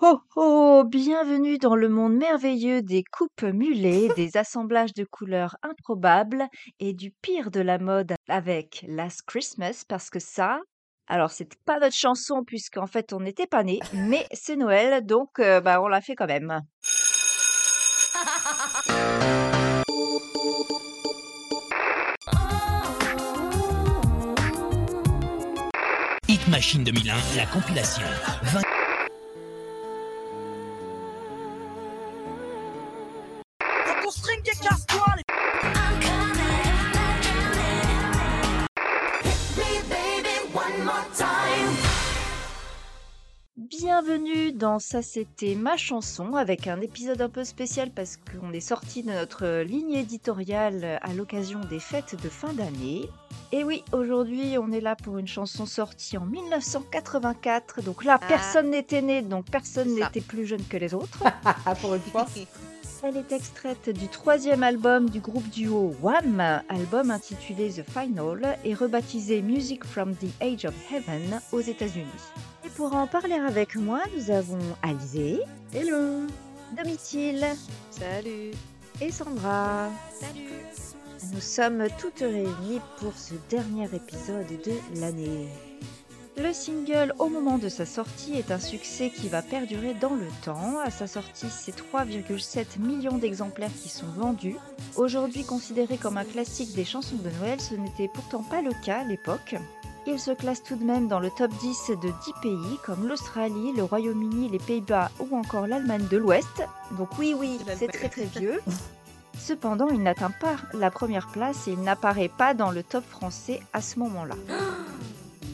ho ho! Bienvenue dans le monde merveilleux des coupes mulets, des assemblages de couleurs improbables et du pire de la mode avec Last Christmas parce que ça, alors c'est pas notre chanson puisqu'en fait on n'était pas nés, mais c'est Noël donc euh, bah on l'a fait quand même. Hit Machine 2001, la compilation. 20... Bienvenue dans Ça c'était ma chanson avec un épisode un peu spécial parce qu'on est sorti de notre ligne éditoriale à l'occasion des fêtes de fin d'année. Et oui, aujourd'hui on est là pour une chanson sortie en 1984, donc là Ah. personne n'était né, donc personne n'était plus jeune que les autres. Pour une fois. Elle est extraite du troisième album du groupe duo Wham, album intitulé The Final et rebaptisé Music from the Age of Heaven aux États-Unis. Et pour en parler avec moi, nous avons Alizé, Hello Domitil Salut. et Sandra. Salut. Nous sommes toutes réunies pour ce dernier épisode de l'année. Le single, au moment de sa sortie, est un succès qui va perdurer dans le temps. À sa sortie, c'est 3,7 millions d'exemplaires qui sont vendus. Aujourd'hui considéré comme un classique des chansons de Noël, ce n'était pourtant pas le cas à l'époque. Il se classe tout de même dans le top 10 de 10 pays comme l'Australie, le Royaume-Uni, les Pays-Bas ou encore l'Allemagne de l'Ouest. Donc oui, oui, c'est très très vieux. Cependant, il n'atteint pas la première place et il n'apparaît pas dans le top français à ce moment-là.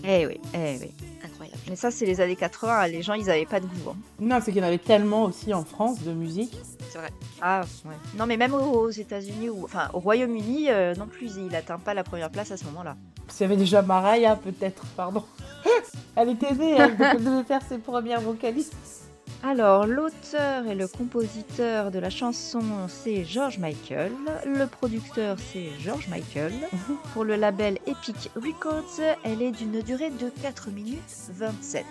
Eh oui, eh oui. Incroyable. Mais ça, c'est les années 80, les gens, ils avaient pas de goût. hein. Non, c'est qu'il y en avait tellement aussi en France de musique. C'est vrai. Ah, ouais. Non, mais même aux États-Unis, ou enfin au Royaume-Uni, euh, non plus, il n'atteint pas la première place à ce moment-là. S'il y avait déjà Mariah, peut-être, pardon. Elle était née, elle devait faire ses premières vocalistes. Alors, l'auteur et le compositeur de la chanson, c'est George Michael. Le producteur, c'est George Michael. Pour le label Epic Records, elle est d'une durée de 4 minutes 27.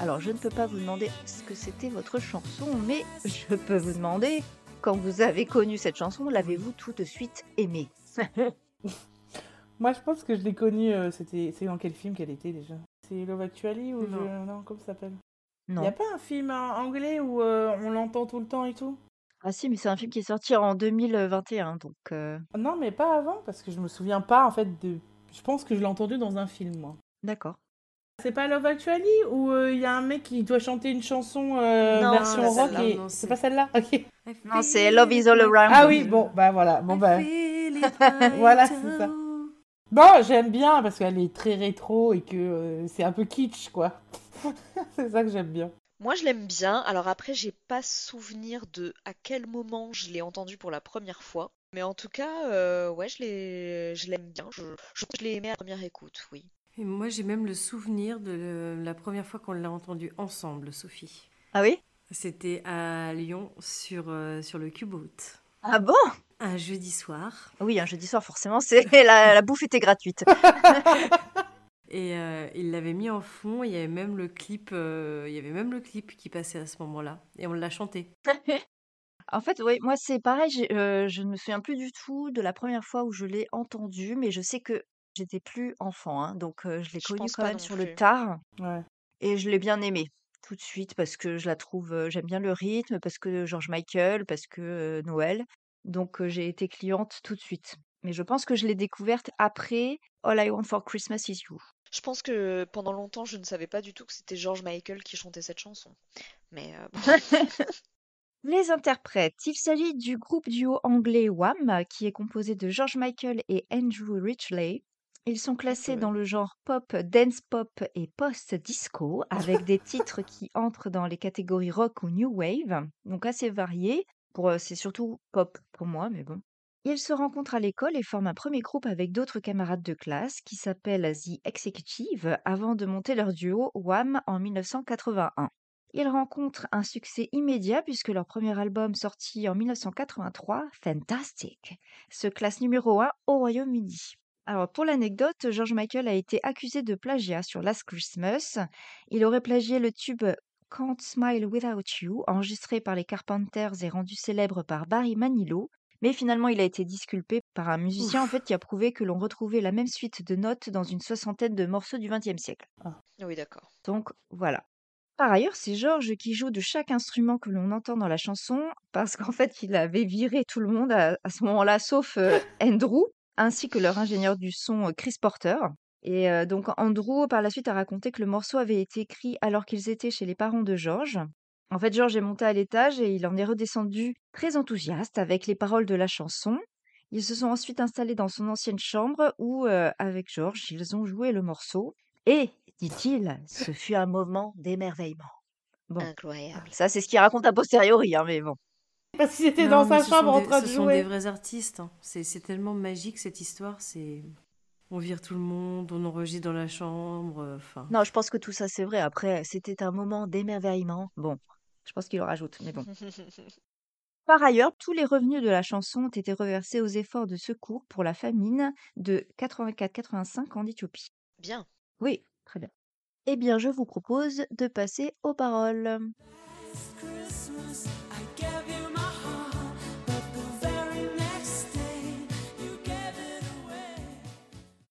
Alors, je ne peux pas vous demander ce que c'était votre chanson, mais je peux vous demander, quand vous avez connu cette chanson, l'avez-vous tout de suite aimée? Moi, je pense que je l'ai connue, euh, c'était... c'est dans quel film qu'elle était déjà? C'est Love Actually ou Non. je- non comment ça s'appelle? Non. n'y a pas un film euh, anglais où euh, on l'entend tout le temps et tout? Ah si, mais c'est un film qui est sorti en 2021, donc... euh, Non, mais pas avant, parce que je me souviens pas, en fait, de... Je pense que je l'ai entendu dans un film, moi. D'accord. C'est pas Love Actually où euh, il y a un mec qui doit chanter une chanson euh, Non, version c'est rock celle-là, et non, c'est c'est- pas celle-là? Ok. Non, c'est Love is All Around. Ah oui, bon, bah voilà, bon bah voilà, c'est ça. Bon, j'aime bien parce qu'elle est très rétro et que euh, c'est un peu kitsch, quoi. c'est ça que j'aime bien. Moi, je l'aime bien. Alors après, j'ai pas souvenir de à quel moment je l'ai entendu pour la première fois. Mais en tout cas, euh, ouais, je l'ai, je l'aime bien. Je, je, je l'ai aimé à la première écoute, oui. Et moi, j'ai même le souvenir de le- la première fois qu'on l'a entendu ensemble, Sophie. Ah oui? C'était à Lyon sur, euh, sur le Cuboat. Ah bon? Un jeudi soir. Oui, un jeudi soir, forcément, c'est la, la bouffe était gratuite. Et euh, il l'avait mis en fond. Il y avait même le clip, euh, il y avait même le clip qui passait à ce moment-là. Et on l'a chanté. En fait, oui, moi c'est pareil, euh, je ne me souviens plus du tout de la première fois où je l'ai entendu, mais je sais que j'étais plus enfant, hein, donc euh, je l'ai connu quand même sur plus. le tard, Ouais. et je l'ai bien aimé tout de suite parce que je la trouve, euh, j'aime bien le rythme, parce que George Michael, parce que euh, Noël, donc euh, j'ai été cliente tout de suite. Mais je pense que je l'ai découverte après All I Want for Christmas Is You. Je pense que pendant longtemps, je ne savais pas du tout que c'était George Michael qui chantait cette chanson. Mais euh, bon. Les interprètes, il s'agit du groupe duo anglais Wham, qui est composé de George Michael et Andrew Ridgeley. Ils sont classés dans le genre pop, dance pop et post-disco, avec des titres qui entrent dans les catégories rock ou new wave, donc assez variés. Pour, euh, c'est surtout pop pour moi, mais bon. Ils se rencontrent à l'école et forment un premier groupe avec d'autres camarades de classe qui s'appelle The Executive avant de monter leur duo Wham en 1981. Ils rencontrent un succès immédiat puisque leur premier album sorti en 1983, Fantastic, se classe numéro 1 au Royaume-Uni. Alors pour l'anecdote, George Michael a été accusé de plagiat sur Last Christmas. Il aurait plagié le tube Can't Smile Without You, enregistré par les Carpenters et rendu célèbre par Barry Manilow. Mais finalement, il a été disculpé par un musicien en fait qui a prouvé que l'on retrouvait la même suite de notes dans une soixantaine de morceaux du XXe siècle. Oui, d'accord. Donc voilà. Par ailleurs, c'est George qui joue de chaque instrument que l'on entend dans la chanson, parce qu'en fait, il avait viré tout le monde à, à ce moment-là, sauf euh, Andrew, ainsi que leur ingénieur du son euh, Chris Porter. Et euh, donc Andrew, par la suite, a raconté que le morceau avait été écrit alors qu'ils étaient chez les parents de George. En fait, George est monté à l'étage et il en est redescendu très enthousiaste avec les paroles de la chanson. Ils se sont ensuite installés dans son ancienne chambre où, euh, avec George, ils ont joué le morceau. Et, dit-il, ce fut un moment d'émerveillement. Bon, Incroyable. ça c'est ce qu'il raconte a posteriori, hein, mais bon. Parce qu'il était Non, dans sa chambre en train de Ce sont des jouer. vrais artistes. hein. C'est c'est tellement magique cette histoire. C'est on vire tout le monde, on enregistre dans la chambre. euh, Enfin, Non, je pense que tout ça c'est vrai. Après, c'était un moment d'émerveillement. Bon, je pense qu'il le rajoute, mais bon. Par ailleurs, tous les revenus de la chanson ont été reversés aux efforts de secours pour la famine de 84-85 en Éthiopie. Bien. Oui, très bien. Eh bien, je vous propose de passer aux paroles.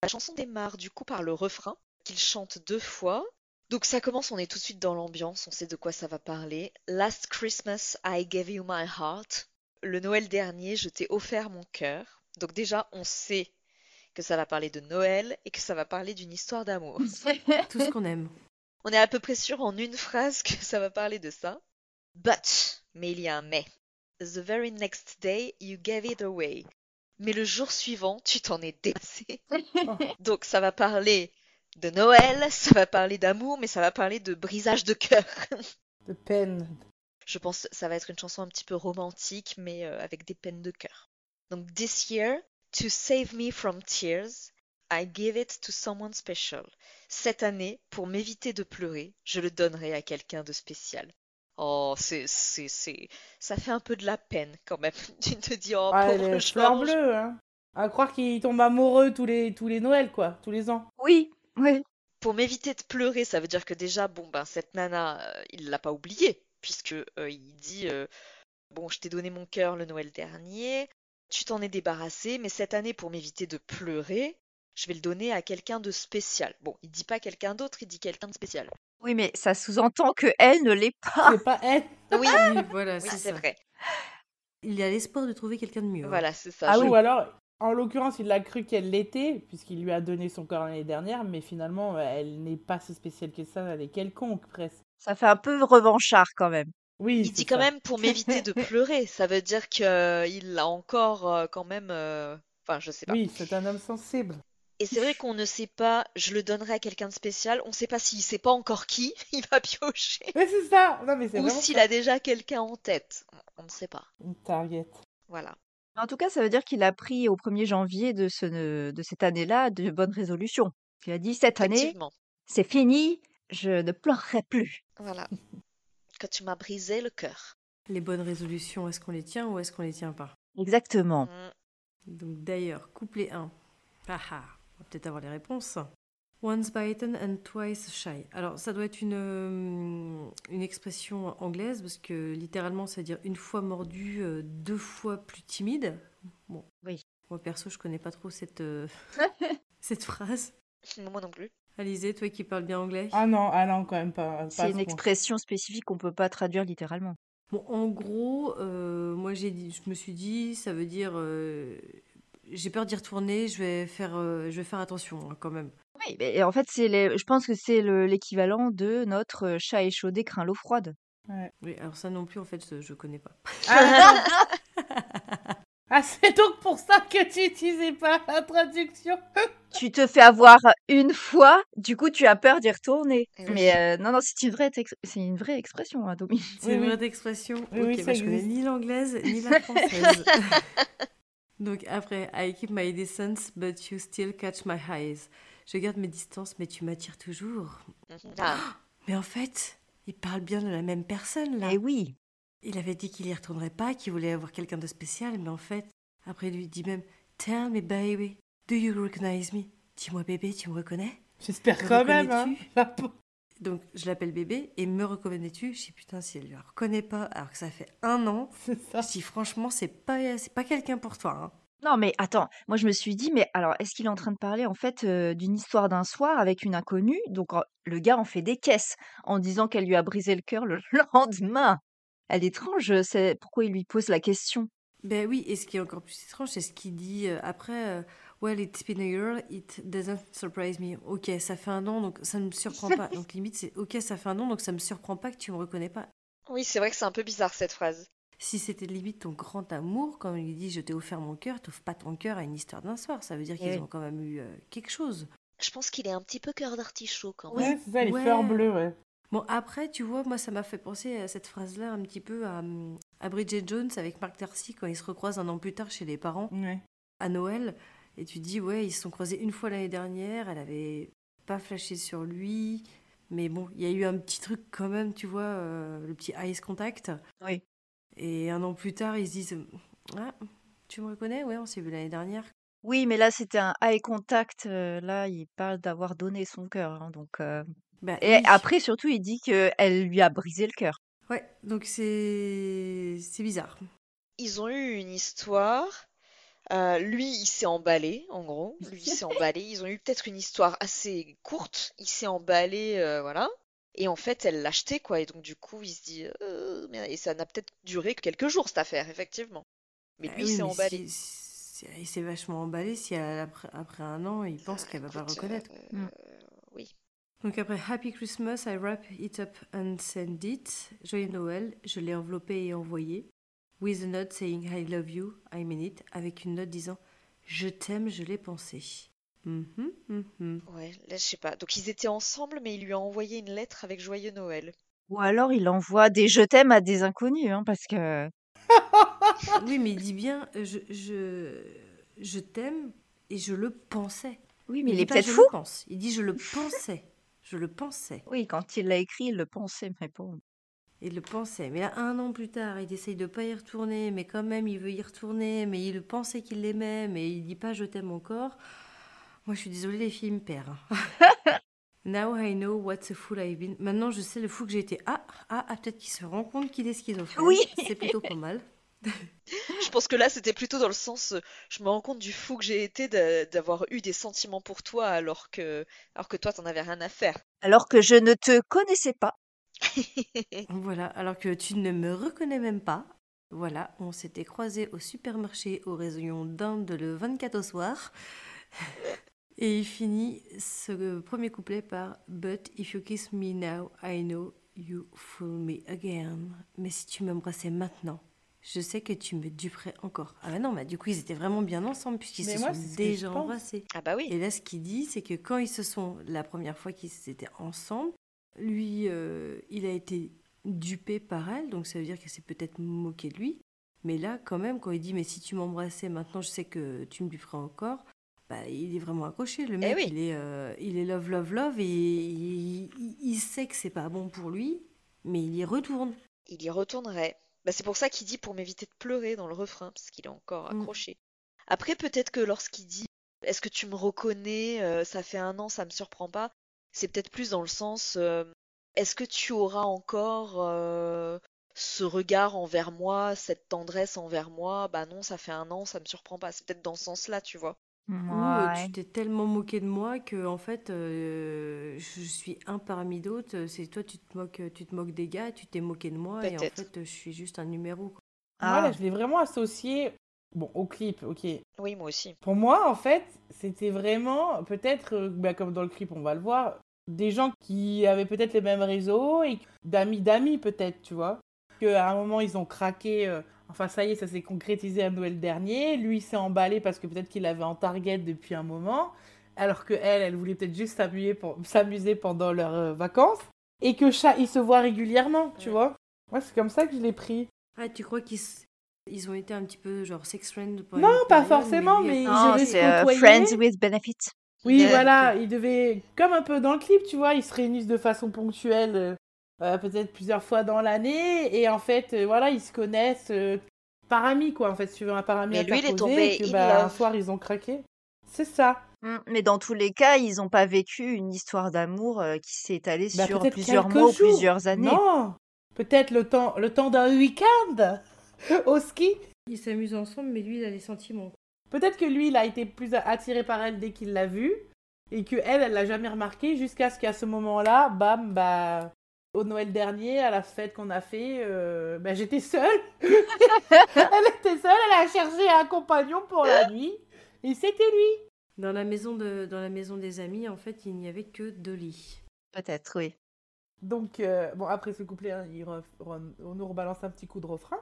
La chanson démarre du coup par le refrain qu'il chante deux fois. Donc ça commence, on est tout de suite dans l'ambiance, on sait de quoi ça va parler. Last Christmas, I gave you my heart. Le Noël dernier, je t'ai offert mon cœur. Donc déjà, on sait que ça va parler de Noël et que ça va parler d'une histoire d'amour. tout ce qu'on aime. On est à peu près sûr en une phrase que ça va parler de ça. But, mais il y a un mais. The very next day, you gave it away. Mais le jour suivant, tu t'en es dépassé. Donc ça va parler de Noël, ça va parler d'amour, mais ça va parler de brisage de cœur. De peine. Je pense que ça va être une chanson un petit peu romantique, mais euh, avec des peines de cœur. Donc this year, to save me from tears, I give it to someone special. Cette année, pour m'éviter de pleurer, je le donnerai à quelqu'un de spécial. Oh, c'est, c'est, c'est, ça fait un peu de la peine quand même. Tu te dis, oh, Ah, pauvre les fleurs bleues, hein. À croire qu'il tombe amoureux tous les, tous les Noëls, quoi. Tous les ans. Oui, oui. Pour m'éviter de pleurer, ça veut dire que déjà, bon, ben, cette nana, euh, il l'a pas oubliée, puisque euh, il dit, euh, bon, je t'ai donné mon cœur le Noël dernier, tu t'en es débarrassé, mais cette année, pour m'éviter de pleurer, je vais le donner à quelqu'un de spécial. Bon, il dit pas quelqu'un d'autre, il dit quelqu'un de spécial. Oui, mais ça sous-entend que elle ne l'est pas. C'est pas elle. Oui, Oui, voilà, oui, c'est vrai. Il y a l'espoir de trouver quelqu'un de mieux. hein. Voilà, c'est ça. Ah je-. Ou alors, en l'occurrence, il a cru qu'elle l'était, puisqu'il lui a donné son corps l'année dernière, mais finalement, elle n'est pas si spéciale que ça, elle est quelconque, presque. Ça fait un peu revanchard quand même. Oui, Il dit quand ça. même pour m'éviter de pleurer. Ça veut dire qu'il l'a encore euh, quand même. euh, Enfin, je sais pas. Oui, c'est un homme sensible. Et c'est vrai qu'on ne sait pas, je le donnerai à quelqu'un de spécial, on ne sait pas s'il sait pas encore qui il va piocher. Mais c'est ça Non, mais c'est Ou s'il a déjà quelqu'un en tête. On ne sait pas. Une target. Voilà. En tout cas, ça veut dire qu'il a pris au 1er janvier de, ce, de cette année-là de bonnes résolutions. Il a dit cette année, Effectivement. c'est fini, je ne pleurerai plus. Voilà. Quand tu m'as brisé le cœur. Les bonnes résolutions, est-ce qu'on les tient ou est-ce qu'on les tient pas? Exactement. Mm. Donc d'ailleurs, couplet 1. Ah ah, on va peut-être avoir les réponses. Once bitten and twice shy. Alors ça doit être une, euh, une expression anglaise parce que littéralement ça veut dire une fois mordu, euh, deux fois plus timide. Bon, Oui. Moi perso je connais pas trop cette, euh, cette phrase. Moi non plus. Alizé, toi qui parles bien anglais. Ah non, ah non, quand même pas. C'est ce une point. expression spécifique qu'on peut pas traduire littéralement. Bon, en gros, euh, moi j'ai dit, je me suis dit, ça veut dire, euh, j'ai peur d'y retourner, je vais faire, euh, je vais faire attention hein, quand même. Oui, mais en fait, c'est les- je pense que c'est le- l'équivalent de notre euh, chat échaudé craint l'eau froide. Oui, alors ça non plus en fait, je, je connais pas. Ah, Ah, c'est donc pour ça que tu n'utilisais pas la traduction tu te fais avoir une fois, du coup, tu as peur d'y retourner. Eh oui. Mais euh, non, non, c'est une vraie, c'est une vraie expression, hein, Domi. C'est Oui, une oui. vraie expression. Oui, ok, oui, bah, ça je connais existe. ni l'anglaise ni la française. Donc après, I keep my distance, but you still catch my eyes. Je garde mes distances, mais tu m'attires toujours. Ah, Mais en fait, il parle bien de la même personne là. Eh oui. Il avait dit qu'il y retournerait pas, qu'il voulait avoir quelqu'un de spécial, mais en fait, après il lui dit même Tell me baby, do you recognize me? Dis-moi bébé, tu me reconnais? J'espère Me quand même. Hein. reconnais-tu? La peau. Donc je l'appelle bébé et me reconnais-tu? Je dis putain si elle ne le reconnaît pas alors que ça fait un an. C'est ça. Je dis franchement c'est pas c'est pas quelqu'un pour toi. hein. Non, mais attends, moi je me suis dit, mais alors est-ce qu'il est en train de parler en fait euh, d'une histoire d'un soir avec une inconnue? Donc en- le gars en fait des caisses en disant qu'elle lui a brisé le cœur le lendemain. Elle est étrange, c'est pourquoi il lui pose la question? Ben oui, et ce qui est encore plus étrange, c'est ce qu'il dit euh, après. euh, Well, it's been a year, it doesn't surprise me. Ok, ça fait un an, donc ça ne me surprend pas. Donc limite, c'est ok, ça fait un an, donc ça me surprend pas que tu me reconnais pas. Oui, c'est vrai que c'est un peu bizarre cette phrase. Si c'était limite ton grand amour, quand il dit je t'ai offert mon cœur, t'offres pas ton cœur à une histoire d'un soir. Ça veut dire Eh qu'ils oui. ont quand même eu euh, quelque chose. Je pense qu'il est un petit peu cœur d'artichaut quand même. Ouais, c'est ça, les Ouais. fleurs bleues, ouais. Bon, après, tu vois, moi, ça m'a fait penser à cette phrase-là un petit peu à, à Bridget Jones avec Mark Darcy quand ils se recroisent un an plus tard chez les parents Ouais. à Noël. Et tu dis, ouais, ils se sont croisés une fois l'année dernière, elle avait pas flashé sur lui. Mais bon, il y a eu un petit truc quand même, tu vois, euh, le petit eyes contact. Oui. Et un an plus tard, ils se disent, ah, tu me reconnais? Ouais, on s'est vu l'année dernière. Oui, mais là c'était un eye contact. euh, là, il parle d'avoir donné son cœur. hein, donc euh, Bah, et oui. après surtout, il dit que elle lui a brisé le cœur. Ouais, donc c'est c'est bizarre. Ils ont eu une histoire. euh, lui, il s'est emballé, en gros. Lui, il s'est emballé. Ils ont eu peut-être une histoire assez courte. Il s'est emballé, euh, voilà. Et en fait, elle l'a acheté, quoi. Et donc, du coup, il se dit. euh, Et ça n'a peut-être duré que quelques jours, cette affaire, effectivement. Mais Bah lui, oui, il s'est emballé. si- si- il s'est vachement emballé si elle, après, après un an, il pense qu'elle va pas Écoute, reconnaître. euh, Mm. oui. Donc après Happy Christmas, I wrap it up and send it. Joyeux Noël, je l'ai enveloppé et envoyé. With a note saying I love you, I mean it. Avec une note disant Je t'aime, je l'ai pensé. Mhm, mhm. Ouais, là, je sais pas. Donc, ils étaient ensemble, mais il lui a envoyé une lettre avec Joyeux Noël. Ou alors il envoie des je t'aime à des inconnus, hein, parce que Oui, mais il dit bien euh, Je, je, je t'aime et je le pensais. oui, mais il est peut-être je fou. le pense. Il dit Je le pensais. Je le pensais. Oui, quand il l'a écrit, il le pensait, mais bon. Il le pensait. Mais là, un an plus tard, il essaye de pas y retourner, mais quand même, il veut y retourner, mais il pensait qu'il l'aimait, mais il dit pas je t'aime encore. Moi, je suis désolée, les filles me perdent. Now I know what's a fool I've been. Maintenant, je sais le fou que j'ai été. Ah, ah, ah, peut-être qu'il se rend compte qu'il est schizophrène. Oui. C'est plutôt pas mal. Je pense que là, c'était plutôt dans le sens, euh, je me rends compte du fou que j'ai été d'a- d'avoir eu des sentiments pour toi alors que, alors que toi, t'en avais rien à faire. Alors que je ne te connaissais pas. Voilà, alors que tu ne me reconnais même pas. Voilà, on s'était croisés au supermarché au rayon d'Inde le 24 au soir. Et il finit ce premier couplet par But if you kiss me now, I know you fool me again. Mais si tu m'embrassais maintenant, je sais que tu me duperais encore. Ah bah non, bah du coup ils étaient vraiment bien ensemble puisqu'ils se moi, sont déjà embrassés. Ah bah oui. Et là, ce qu'il dit, c'est que quand ils se sont, la première fois qu'ils étaient ensemble, lui, euh, il a été dupé par elle, donc ça veut dire qu'elle s'est peut-être moquée de lui. Mais là, quand même, quand il dit, mais si tu m'embrassais maintenant, je sais que tu me duperais encore, bah, il est vraiment accroché. Le mec, oui. il, est, euh, il est love, love, love, et il, il- il sait que c'est pas bon pour lui, mais il y retourne. Il y retournerait. Bah, c'est pour ça qu'il dit pour m'éviter de pleurer dans le refrain, parce qu'il est encore Mm. accroché. Après, peut-être que lorsqu'il dit Est-ce que tu me reconnais euh, Ça fait un an, ça me surprend pas. C'est peut-être plus dans le sens euh, Est-ce que tu auras encore euh, ce regard envers moi, cette tendresse envers moi? Bah non, ça fait un an, ça me surprend pas. C'est peut-être dans ce sens-là, tu vois. Ou euh, Ouais. tu t'es tellement moqué de moi que en fait euh, je suis un parmi d'autres. C'est toi tu te moques, tu te moques des gars, tu t'es moqué de moi et en Peut-être. fait je suis juste un numéro. quoi. Ah. Voilà, je l'ai vraiment associé bon, au clip, ok. Oui, moi aussi. Pour moi, en fait, c'était vraiment, peut-être, euh, bah, comme dans le clip, on va le voir, des gens qui avaient peut-être les mêmes réseaux et d'amis d'amis, peut-être, tu vois. Qu'à un moment, ils ont craqué. euh, Enfin, ça y est, ça s'est concrétisé à Noël dernier. Lui, s'est emballé parce que peut-être qu'il avait en target depuis un moment. Alors que elle, elle voulait peut-être juste s'amuser pour- s'amuser pendant leurs euh, vacances. Et que chat, ils se voient régulièrement, tu Ouais. vois. Moi, c'est comme ça que je l'ai pris. Ah tu crois qu'ils ils ont été un petit peu genre sex friend pendant Non, pas période, forcément, mais- Non, se c'est euh. Friends with Benefits. Oui, voilà, ils devaient, comme un peu dans le clip, tu vois, ils se réunissent de façon ponctuelle, euh, peut-être plusieurs fois dans l'année, et en fait, euh, voilà, ils se connaissent euh, par amis, quoi, en fait, veux, un par ami Mais lui, il est tombé et que, in bah, un soir, ils ont craqué. C'est ça. Mm, Mais dans tous les cas, ils n'ont pas vécu une histoire d'amour qui s'est étalée Bah, sur plusieurs mois ou jours. plusieurs années. Non, peut-être le temps, le temps d'un week-end au ski. Ils s'amusent ensemble, mais lui, il a les sentiments. Peut-être que lui, il a été plus attiré par elle dès qu'il l'a vue et que elle, elle l'a jamais remarqué jusqu'à ce qu'à ce moment-là, bam, bah, au Noël dernier, à la fête qu'on a fait, euh, bah, j'étais seule. elle était seule, elle a cherché un compagnon pour la nuit et c'était lui. Dans la maison de, dans la maison des amis, en fait, il n'y avait que deux lits. Peut-être, oui. Donc, euh, bon, après ce couplet, hein, il on on nous rebalance un petit coup de refrain.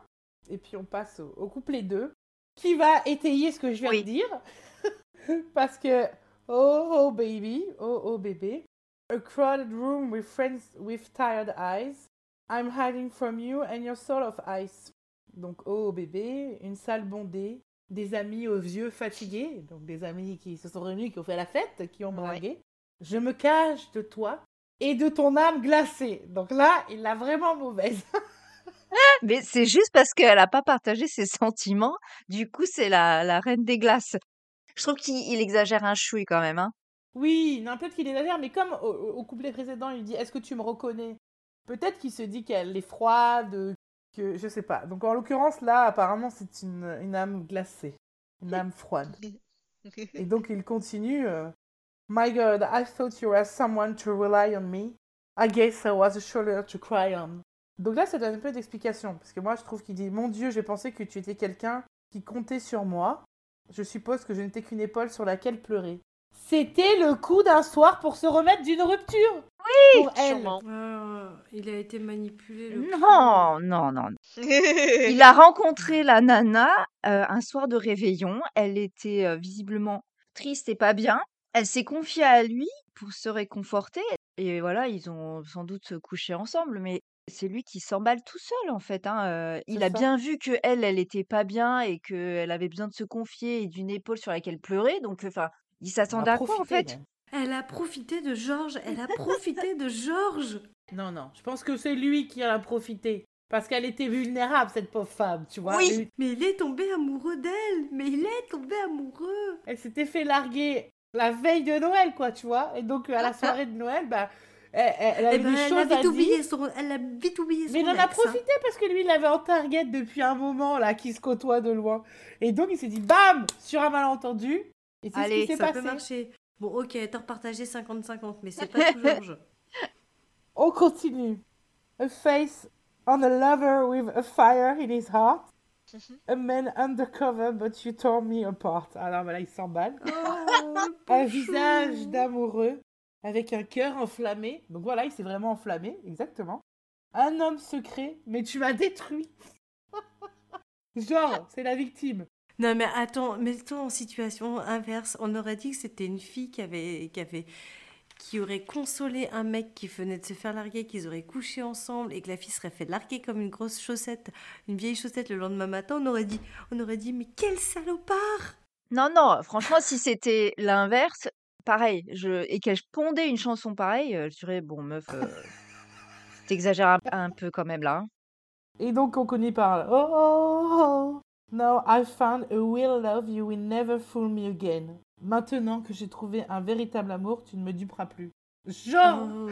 Et puis on passe au, au couplet 2, qui va étayer ce que je viens Oui. de dire. Parce que, oh, oh baby, oh, oh bébé, a crowded room with friends with tired eyes. I'm hiding from you and your soul of ice. Donc, oh bébé, une salle bondée, des amis aux yeux fatigués, donc des amis qui se sont réunis, qui ont fait la fête, qui ont Ouais. bragué. Je me cache de toi et de ton âme glacée. Donc là, il l'a vraiment mauvaise. Mais c'est juste parce qu'elle n'a pas partagé ses sentiments. Du coup, c'est la, la reine des glaces. Je trouve qu'il il exagère un chouille quand même. Hein. Oui, non, peut-être qu'il exagère, mais comme au, couplet précédent, il dit Est-ce que tu me reconnais? Peut-être qu'il se dit qu'elle est froide, que je sais pas. Donc en l'occurrence, là, apparemment, c'est une, une âme glacée, une âme froide. Et donc il continue euh, My God, I thought you were someone to rely on me. I guess I was a shoulder to cry on. Donc là, ça donne un peu d'explication, parce que moi, je trouve qu'il dit Mon Dieu, j'ai pensé que tu étais quelqu'un qui comptait sur moi. Je suppose que je n'étais qu'une épaule sur laquelle pleurer. C'était le coup d'un soir pour se remettre d'une rupture. Oui, pour elle. Sûrement. Ah, il a été manipulé. Le Non, non, non. Il a rencontré la nana euh, un soir de réveillon. Elle était euh, visiblement triste et pas bien. Elle s'est confiée à lui pour se réconforter. Et voilà, ils ont sans doute couché ensemble, mais c'est lui qui s'emballe tout seul en fait. hein. Euh, il a ça. bien vu que elle, elle était pas bien et qu'elle avait besoin de se confier et d'une épaule sur laquelle pleurer. Donc, enfin, il On a s'attendait à quoi en fait. Elle a profité de Georges. Elle a profité de Georges. Non, non, je pense que c'est lui qui en a profité. Parce qu'elle était vulnérable, cette pauvre femme, tu vois. Oui. Mais il est tombé amoureux d'elle. Mais il est tombé amoureux. elle s'était fait larguer la veille de Noël, quoi, tu vois. Et donc, à la soirée de Noël, bah, elle, elle- elle avait Eh ben, des elle, a choses à vite oublié son, elle a vite oublié son Mais il en a hein. profité parce que lui, il l'avait en target depuis un moment, là, qui se côtoie de loin. Et donc, il s'est dit, bam, sur un malentendu. Et c'est ce Allez, qui s'est Ça passé? peut marcher. Bon, ok, t'as repartagé 50-50, mais c'est pas Georges. On continue. A face on a lover with a fire in his heart. A man undercover, but you tore me apart. Alors voilà, il s'emballe. Oh, Un visage d'amoureux avec un cœur enflammé. Donc voilà, il s'est vraiment enflammé, exactement. Un homme secret, mais tu m'as détruit. Genre, c'est la victime. Non, mais attends, mets-toi en situation inverse. On aurait dit que c'était une fille qui avait, qui avait, qui aurait consolé un mec qui venait de se faire larguer, qu'ils auraient couché ensemble et que la fille serait fait larguer comme une grosse chaussette, une vieille chaussette le lendemain matin. On aurait dit, on aurait dit, mais quel salopard Non, non, franchement, si c'était l'inverse, pareil, je... et qu'elle pondait une chanson pareille, euh, je dirais, bon, meuf, euh, t'exagères un, un peu quand même là. hein. Et donc on connaît par oh, oh, oh, now I found a real love you will never fool me again. Maintenant que j'ai trouvé un véritable amour, tu ne me duperas plus. Genre, Oh.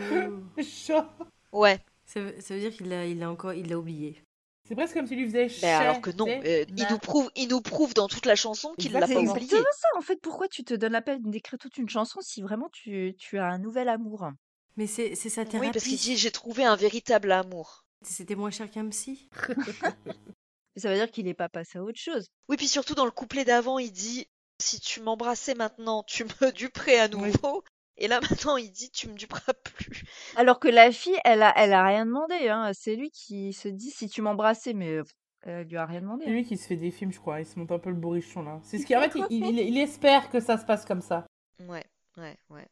genre. Ouais, ça, veut, ça veut dire qu'il l'a, il a encore, il l'a oublié. C'est presque comme s'il lui faisait mais alors que non, euh, il, nous prouve, il nous prouve dans toute la chanson qu'il l'a pas C'est Exactement. oublié. ça, en fait. Pourquoi tu te donnes la peine d'écrire toute une chanson si vraiment tu, tu as un nouvel amour? Mais c'est, c'est sa Oui, thérapie. parce qu'il dit j'ai trouvé un véritable amour. C'était moins cher qu'un psy. Ça veut dire qu'il n'est pas passé à autre chose. Oui, puis surtout dans le couplet d'avant, il dit si tu m'embrassais maintenant, tu me duperais à Oui. nouveau. Et là maintenant, il dit tu me duperas plus. Alors que la fille, elle a, elle a rien demandé. Hein. C'est lui qui se dit si tu m'embrassais, mais euh, elle lui a rien demandé. C'est lui qui se fait des films, je crois. Il se monte un peu le bourrichon là. C'est ce qui en fait, il, il- il espère que ça se passe comme ça. Ouais, ouais, ouais.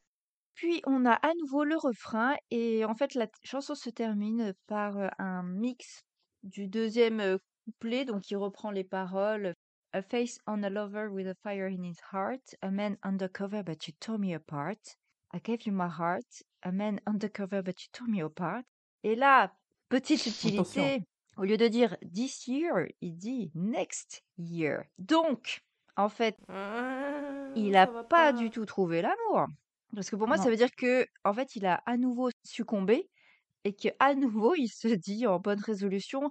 Puis on a à nouveau le refrain et en fait la chanson se termine par euh, un mix du deuxième euh, couplet, donc il reprend les paroles. A face on a lover with a fire in his heart, a man undercover but you tore me apart. I gave you my heart, a man undercover but you tore me apart. Et là, petite subtilité, au lieu de dire this year, il dit next year. Donc, En fait, Ah, il ça a va pas du tout trouvé l'amour. Parce que pour moi, Non. ça veut dire que, en fait, il a à nouveau succombé et que à nouveau, il se dit en bonne résolution,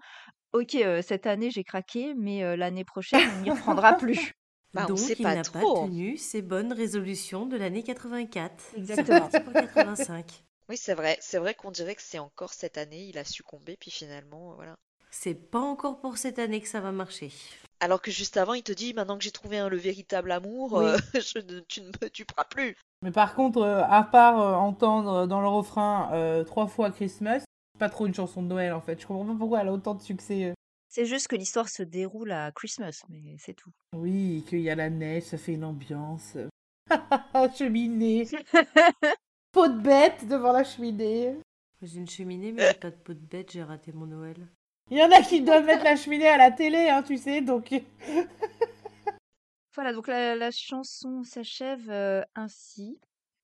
ok, euh, cette année j'ai craqué, mais euh, l'année prochaine on n'y reprendra plus. Bah, on Donc, il pas n'a trop. pas tenu ses bonnes résolutions de l'année 84. Exactement. C'est pour 85. Oui, c'est vrai. C'est vrai qu'on dirait que c'est encore cette année, il a succombé, puis finalement, euh, voilà. C'est pas encore pour cette année que ça va marcher. Alors que juste avant, il te dit, maintenant que j'ai trouvé un- le véritable amour, Oui. euh, je ne- tu ne me tueras plus. Mais par contre, euh, à part euh, entendre dans le refrain euh, trois fois Christmas, pas trop une chanson de Noël en fait. Je comprends pas pourquoi elle a autant de succès. euh. C'est juste que l'histoire se déroule à Christmas, mais c'est tout. Oui, qu'il y a la neige, ça fait une ambiance. cheminée. Peau de bête devant la cheminée. J'ai une cheminée, mais j'ai pas de peau de bête, j'ai raté mon Noël. Il y en a qui doivent mettre la cheminée à la télé, hein, tu sais, donc. Voilà, donc la, la chanson s'achève euh, ainsi.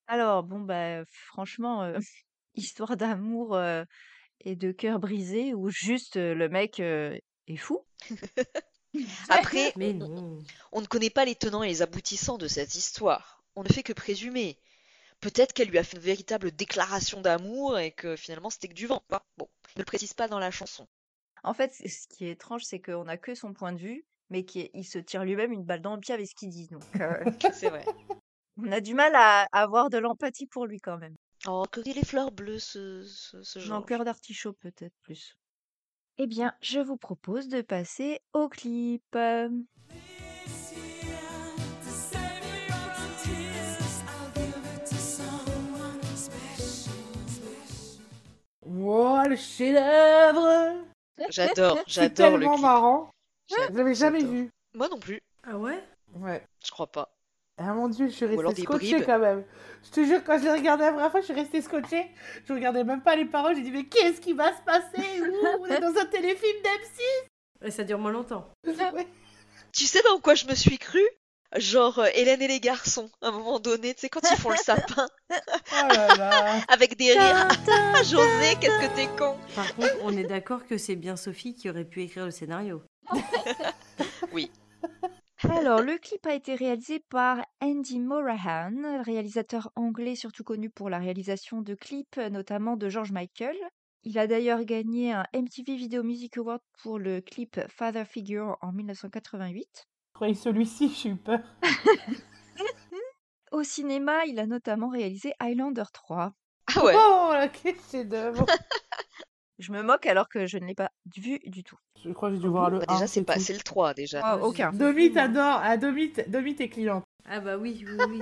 Alors, bon, bah, franchement, euh, histoire d'amour euh, et de cœur brisé, ou juste euh, le mec euh, est fou. Après, Mais on- non. on ne connaît pas les tenants et les aboutissants de cette histoire. On ne fait que présumer. Peut-être qu'elle lui a fait une véritable déclaration d'amour et que finalement c'était que du vent. quoi. Bon, il ne le précise pas dans la chanson. En fait, ce qui est étrange, c'est qu'on n'a que son point de vue, mais qu'il il se tire lui-même une balle dans le pied avec ce qu'il dit. Donc, euh, C'est vrai. on a du mal à avoir de l'empathie pour lui quand même. Oh, que dit les fleurs bleues, ce, ce, ce Non, genre. cœur d'artichaut peut-être plus. Eh bien, je vous propose de passer au clip. Wow, le chef-d'œuvre J'adore, C'est j'adore le tellement clip. marrant. J'a- Je l'avais jamais j'adore. vu. Moi non plus, Ah ouais? Ouais. je crois pas. Ah mon dieu, je suis restée scotchée bribes. quand même. Je te jure, quand je l'ai regardé la première fois, je suis restée scotchée. Je regardais même pas les paroles. J'ai dit, mais qu'est-ce qui va se passer? Ouh, On est dans un téléfilm d'M6 Et ça dure moins longtemps. Tu sais dans quoi je me suis crue? Genre euh, Hélène et les garçons, à un moment donné, tu sais, quand ils font le sapin Oh là là. avec des rires. Ah, José, qu'est-ce que t'es con Par contre, on est d'accord que c'est bien Sophie qui aurait pu écrire le scénario. Alors, le clip a été réalisé par Andy Morahan, réalisateur anglais surtout connu pour la réalisation de clips, notamment de George Michael. Il a d'ailleurs gagné un MTV Video Music Award pour le clip Father Figure en 1988. Je croyais celui-ci, j'ai eu peur. Au cinéma, il a notamment réalisé Highlander 3. Ah ouais, Oh, quel chef-d'œuvre Je me moque alors que je ne l'ai pas vu du tout. Je crois que j'ai dû voir le Bah, 1. déjà c'est pas, tout. c'est le 3 déjà. Ah, Moi, aucun. Domi t'adore. Ah, Domi, Domi, t'es cliente. Ah bah oui, oui, oui.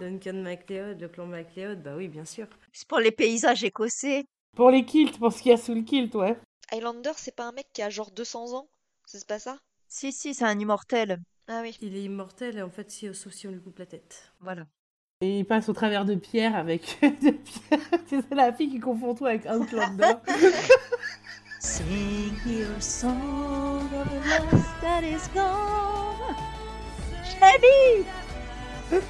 Duncan MacLeod, le clan MacLeod, bah oui, bien sûr. C'est pour les paysages écossais. Pour les kilts, pour ce qu'il y a sous le kilt, ouais. Highlander, c'est pas un mec qui a genre 200 ans? C'est pas ça? Si, si, c'est un immortel. Ah oui. Il est immortel et en fait, si, sauf si on lui coupe la tête. Voilà. Et il passe au travers de Pierre avec. de Pierre. C'est la fille qui confond tout avec Outlander. Sing your song of the lost that is gone.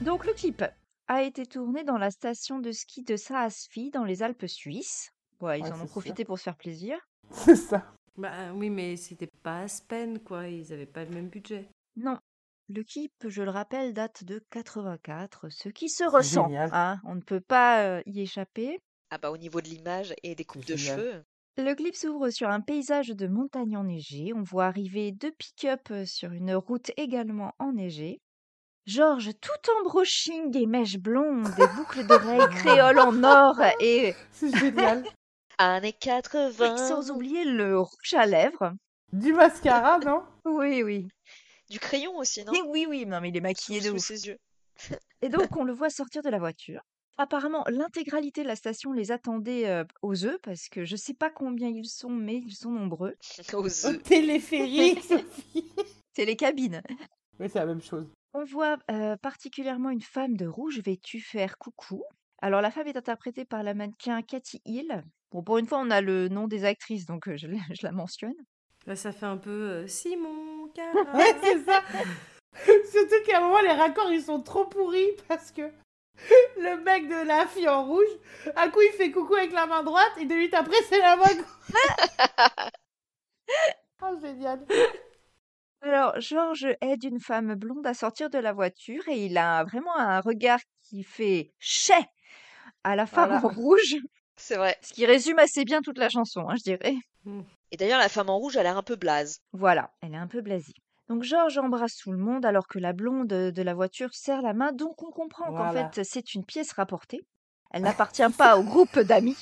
Donc le clip a été tourné dans la station de ski de Saasfi dans les Alpes suisses. Ouais, ils Ouais, en ont ça. profité pour se faire plaisir. C'est ça. Bah oui, mais c'était pas Aspen, quoi. Ils avaient pas le même budget. Non, le clip, je le rappelle, date de 84, ce qui se ressent. hein, on ne peut pas euh, y échapper. Ah bah au niveau de l'image et des coupes de génial. cheveux. Le clip s'ouvre sur un paysage de montagne enneigée. On voit arriver deux pick-up euh, sur une route également enneigée. Georges, tout en brushing des mèches blondes, des boucles d'oreilles créoles en or et C'est génial. Années oui, 80. sans oublier le rouge à lèvres. du mascara, non? Oui, oui. Du crayon aussi, non? Et oui, oui, non, mais il est maquillé Sous, de sous ouf. ses yeux. Et donc, on le voit sortir de la voiture. Apparemment, l'intégralité de la station les attendait euh, aux œufs, parce que je sais pas combien ils sont, mais ils sont nombreux. Aux Au œufs. téléphérique, Sophie. C'est les cabines. Mais c'est la même chose. On voit euh, particulièrement une femme de rouge vêtue faire coucou. Alors, la femme est interprétée par la mannequin Cathy Hill. Bon, pour une fois, on a le nom des actrices, donc euh, je, la- je la mentionne. Là, ça fait un peu euh, Simon Ouais, c'est ça. Surtout qu'à un moment, les raccords, ils sont trop pourris parce que le mec de la fille en rouge, un coup, il fait coucou avec la main droite et deux minutes après, c'est la main gauche. oh, génial. Alors, Georges aide une femme blonde à sortir de la voiture et il a vraiment un regard qui fait chais à la femme Voilà. en rouge, C'est vrai. ce qui résume assez bien toute la chanson, hein, je dirais. Et d'ailleurs, la femme en rouge a l'air un peu blase. Voilà, elle est un peu blasée. Donc Georges embrasse tout le monde alors que la blonde de la voiture serre la main, donc on comprend qu'en fait c'est une pièce rapportée. Elle n'appartient pas au groupe d'amis.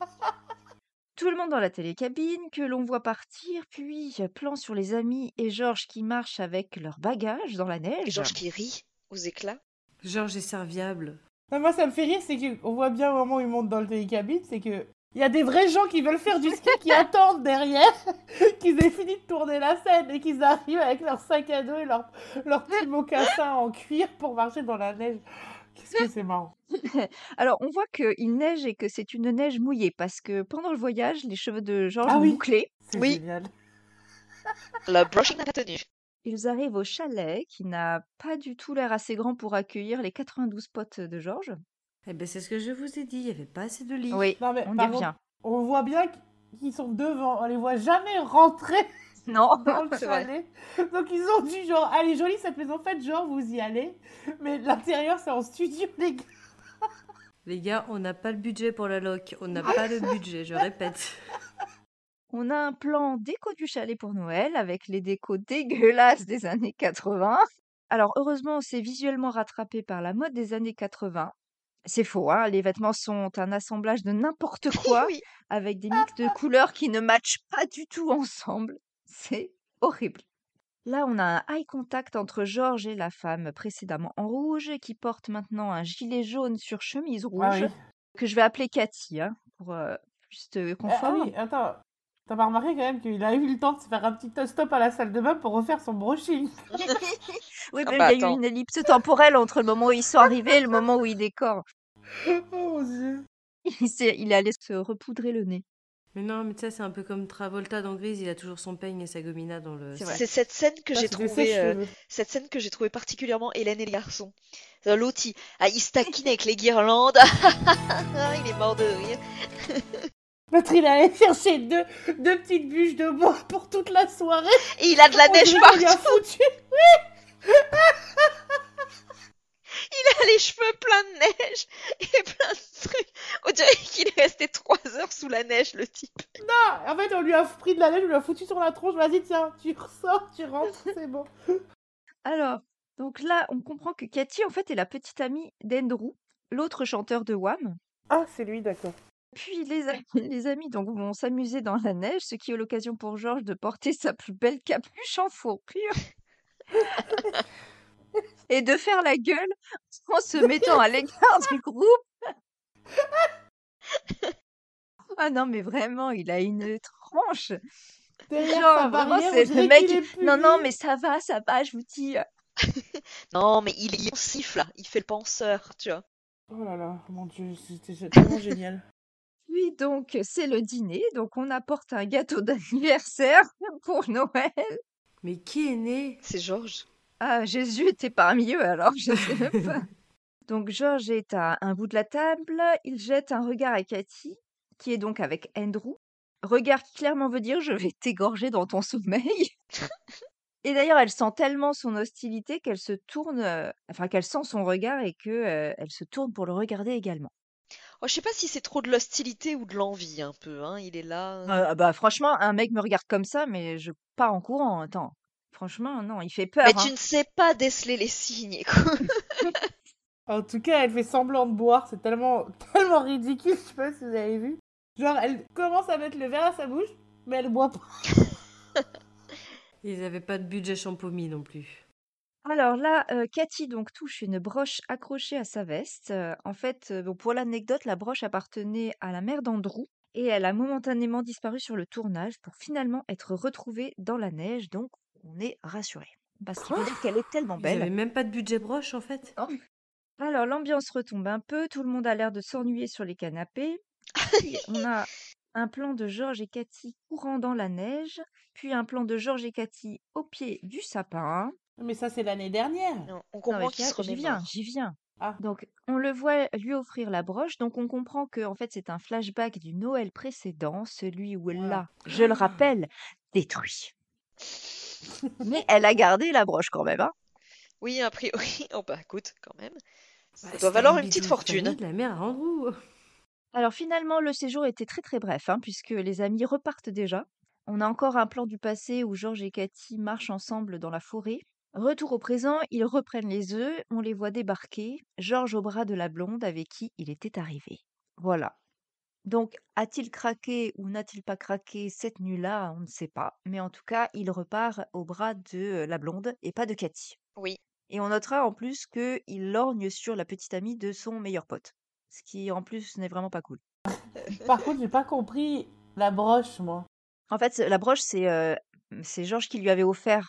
Tout le monde dans la télécabine, que l'on voit partir, puis plan sur les amis et Georges qui marchent avec leurs bagages dans la Et neige. Georges qui rit aux éclats. Georges est serviable. Non, moi, ça me fait rire, c'est qu'on voit bien au moment où ils montent dans le télécabine, c'est que il y a des vrais gens qui veulent faire du ski qui attendent derrière qu'ils aient fini de tourner la scène et qu'ils arrivent avec leur sac à dos et leur, leur petit mocassin en cuir pour marcher dans la neige. Qu'est-ce que c'est marrant. Alors on voit qu'il neige et que c'est une neige mouillée parce que pendant le voyage, les cheveux de Georges Ah sont oui. bouclés. C'est Oui. génial. Le brushing n'a pas tenu. Ils arrivent au chalet qui n'a pas du tout l'air assez grand pour accueillir les 92 potes de Georges. Eh ben c'est ce que je vous ai dit, il n'y avait pas assez de lits. Oui, Non, mais on on voit bien qu'ils sont devant, on les voit jamais rentrer Non, dans le vrai. chalet. Donc ils ont dit genre, allez, jolie cette maison, faites genre, vous y allez. Mais l'intérieur, c'est en studio, les gars. Les gars, on n'a pas le budget pour la loc. On n'a pas le budget, je répète. on a un plan déco du chalet pour Noël avec les décos dégueulasses des années 80. Alors heureusement, c'est visuellement rattrapé par la mode des années 80. C'est faux, hein, les vêtements sont un assemblage de n'importe quoi oui. avec des mix de couleurs qui ne matchent pas du tout ensemble. C'est horrible. Là, on a un eye contact entre Georges et la femme précédemment en rouge qui porte maintenant un gilet jaune sur chemise rouge Ah oui. que je vais appeler Cathy hein, pour euh, plus te ah conforme. oui, attends. T'as pas remarqué quand même qu'il a eu le temps de se faire un petit stop à la salle de bain pour refaire son brushing. Oui, Ah mais bah il y a eu attends. une ellipse temporelle entre le moment où ils sont arrivés et le moment où ils décorent. Oh mon dieu. Il, s'est- il est allé se repoudrer le nez. Mais non, mais tu sais, c'est un peu comme Travolta dans Grise, il a toujours son peigne et sa gomina dans le. C'est cette scène que Ça, j'ai trouvée, euh, cette scène que j'ai trouvée particulièrement Hélène et les garçons. Euh, L'autre, il, ah, il se taquine avec les guirlandes. il est mort de rire. L'autre, il allait chercher deux, deux petites bûches de bois pour toute la soirée. Et il a de la neige qu'on lui a partout. foutu. Il a les cheveux pleins de neige et plein de trucs. On dirait qu'il est resté trois heures sous la neige, le type. Ah, En fait, on lui a pris de la neige, on lui a foutu sur la tronche. Vas-y, tiens, tu ressors, tu rentres, c'est bon. Alors, donc là, on comprend que Cathy, en fait, est la petite amie d'Andrew, l'autre chanteur de Wham. Ah, c'est lui, d'accord. Puis les, a- les amis donc, vont s'amuser dans la neige, ce qui est l'occasion pour Georges de porter sa plus belle capuche en fourrure. et de faire la gueule en se mettant à l'écart du groupe. ah non, mais vraiment, il a une tranche. Derrière Genre, sa vraiment, barrière, c'est on le mec. qu'il est Non, non, mais ça va, ça va, je vous dis. Non, mais il, siffle, là. Il fait le penseur, tu vois. Oh là là, mon dieu, c'était tellement génial. Puis donc, c'est le dîner, donc on apporte un gâteau d'anniversaire pour Noël. Mais qui est né? C'est Georges. Ah, Jésus était parmi eux alors, je sais même pas. Donc Georges est à un bout de la table, il jette un regard à Cathy, qui est donc avec Andrew. Regard qui clairement veut dire je vais t'égorger dans ton sommeil. Et d'ailleurs, elle sent tellement son hostilité qu'elle se tourne, euh, enfin qu'elle sent son regard et que euh, elle se tourne pour le regarder également. Oh, je sais pas si c'est trop de l'hostilité ou de l'envie, un peu. Hein. Il est là. Euh, bah franchement, un mec me regarde comme ça, mais je pars en courant. Attends, franchement, non, il fait peur. Mais hein. tu ne sais pas déceler les signes, écoute. En tout cas, elle fait semblant de boire, c'est tellement, tellement ridicule, je sais pas si vous avez vu. Genre, elle commence à mettre le verre à sa bouche, mais elle boit pas. Ils n'avaient pas de budget champomis non plus. Alors là, euh, Cathy donc touche une broche accrochée à sa veste. Euh, en fait, euh, bon, pour l'anecdote, la broche appartenait à la mère d'Andrew et elle a momentanément disparu sur le tournage pour finalement être retrouvée dans la neige. Donc, on est rassuré. Parce qu'il faut dire qu'elle est tellement Ils belle. n'avaient même pas de budget broche en fait. Alors, l'ambiance retombe un peu. Tout le monde a l'air de s'ennuyer sur les canapés. Puis, on a un plan de Georges et Cathy courant dans la neige. Puis, un plan de Georges et Cathy au pied du sapin. Mais ça, c'est l'année dernière. Non, on comprend qu'il j'y viens, j'y viens. Ah. Donc, on le voit lui offrir la broche, donc on comprend que en fait c'est un flashback du Noël précédent, celui où elle l'a, je le rappelle, détruit. Mais elle a gardé la broche quand même. Hein. Oui, a priori. Oh bah écoute, quand même. Ça Bah, doit valoir un une petite fortune. de la mère à Andrew. Alors finalement, le séjour était très très bref, hein, puisque les amis repartent déjà. On a encore un plan du passé où George et Cathy marchent ensemble dans la forêt. Retour au présent, ils reprennent les œufs, on les voit débarquer, George au bras de la blonde avec qui il était arrivé. Voilà. Donc, a-t-il craqué ou n'a-t-il pas craqué cette nuit-là On ne sait pas. Mais en tout cas, il repart au bras de la blonde et pas de Cathy. Oui. Et on notera en plus qu'il lorgne sur la petite amie de son meilleur pote. Ce qui en plus n'est vraiment pas cool. Par contre, j'ai pas compris la broche, moi. En fait, la broche, c'est euh, c'est Georges qui lui avait offert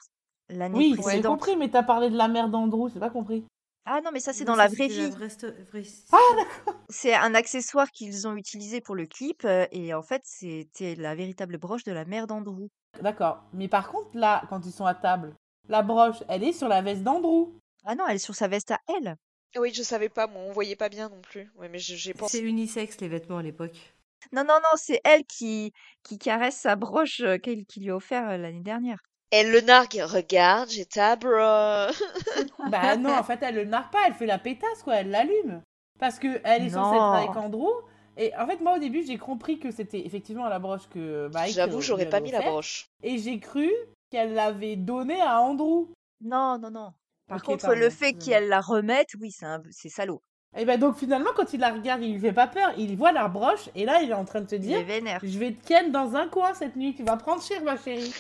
l'année Oui, j'ai précédente. compris, mais t'as parlé de la mère d'Andrew, j'ai pas compris. Ah non, mais ça, c'est dans la vraie vie. vraie vraie- C'est un accessoire qu'ils ont utilisé pour le clip. euh, et en fait, c'était la véritable broche de la mère d'Andrew. D'accord. Mais par contre, là, quand ils sont à table, la broche, elle est sur la veste d'Andrew. Ah non, elle est sur sa veste à elle. Oui, je savais pas, moi, on voyait pas bien non plus. Ouais, mais je- j'ai C'est pensé. unisexe les vêtements à l'époque. Non, non, non, c'est elle qui, qui caresse sa broche euh, qu'il qui lui a offert euh, l'année dernière. Elle le nargue. Regarde, j'ai ta broche. Bah non, en fait, elle le nargue pas, elle fait la pétasse, quoi, elle l'allume. Parce que elle est censée être Non. avec Andrew. Et en fait, moi, au début, j'ai compris que c'était effectivement la broche que Mike J'avoue, euh, j'aurais lui pas mis la broche. Et j'ai cru qu'elle l'avait donnée à Andrew. Non, non, non. Par contre, pardon, le fait qu'elle la remette, oui, c'est un- salaud. Et ben donc, finalement, quand il la regarde, il lui fait pas peur, il voit la broche, et là, il est en train de se dire. Je vais te ken dans un coin cette nuit, tu vas prendre cher, ma chérie.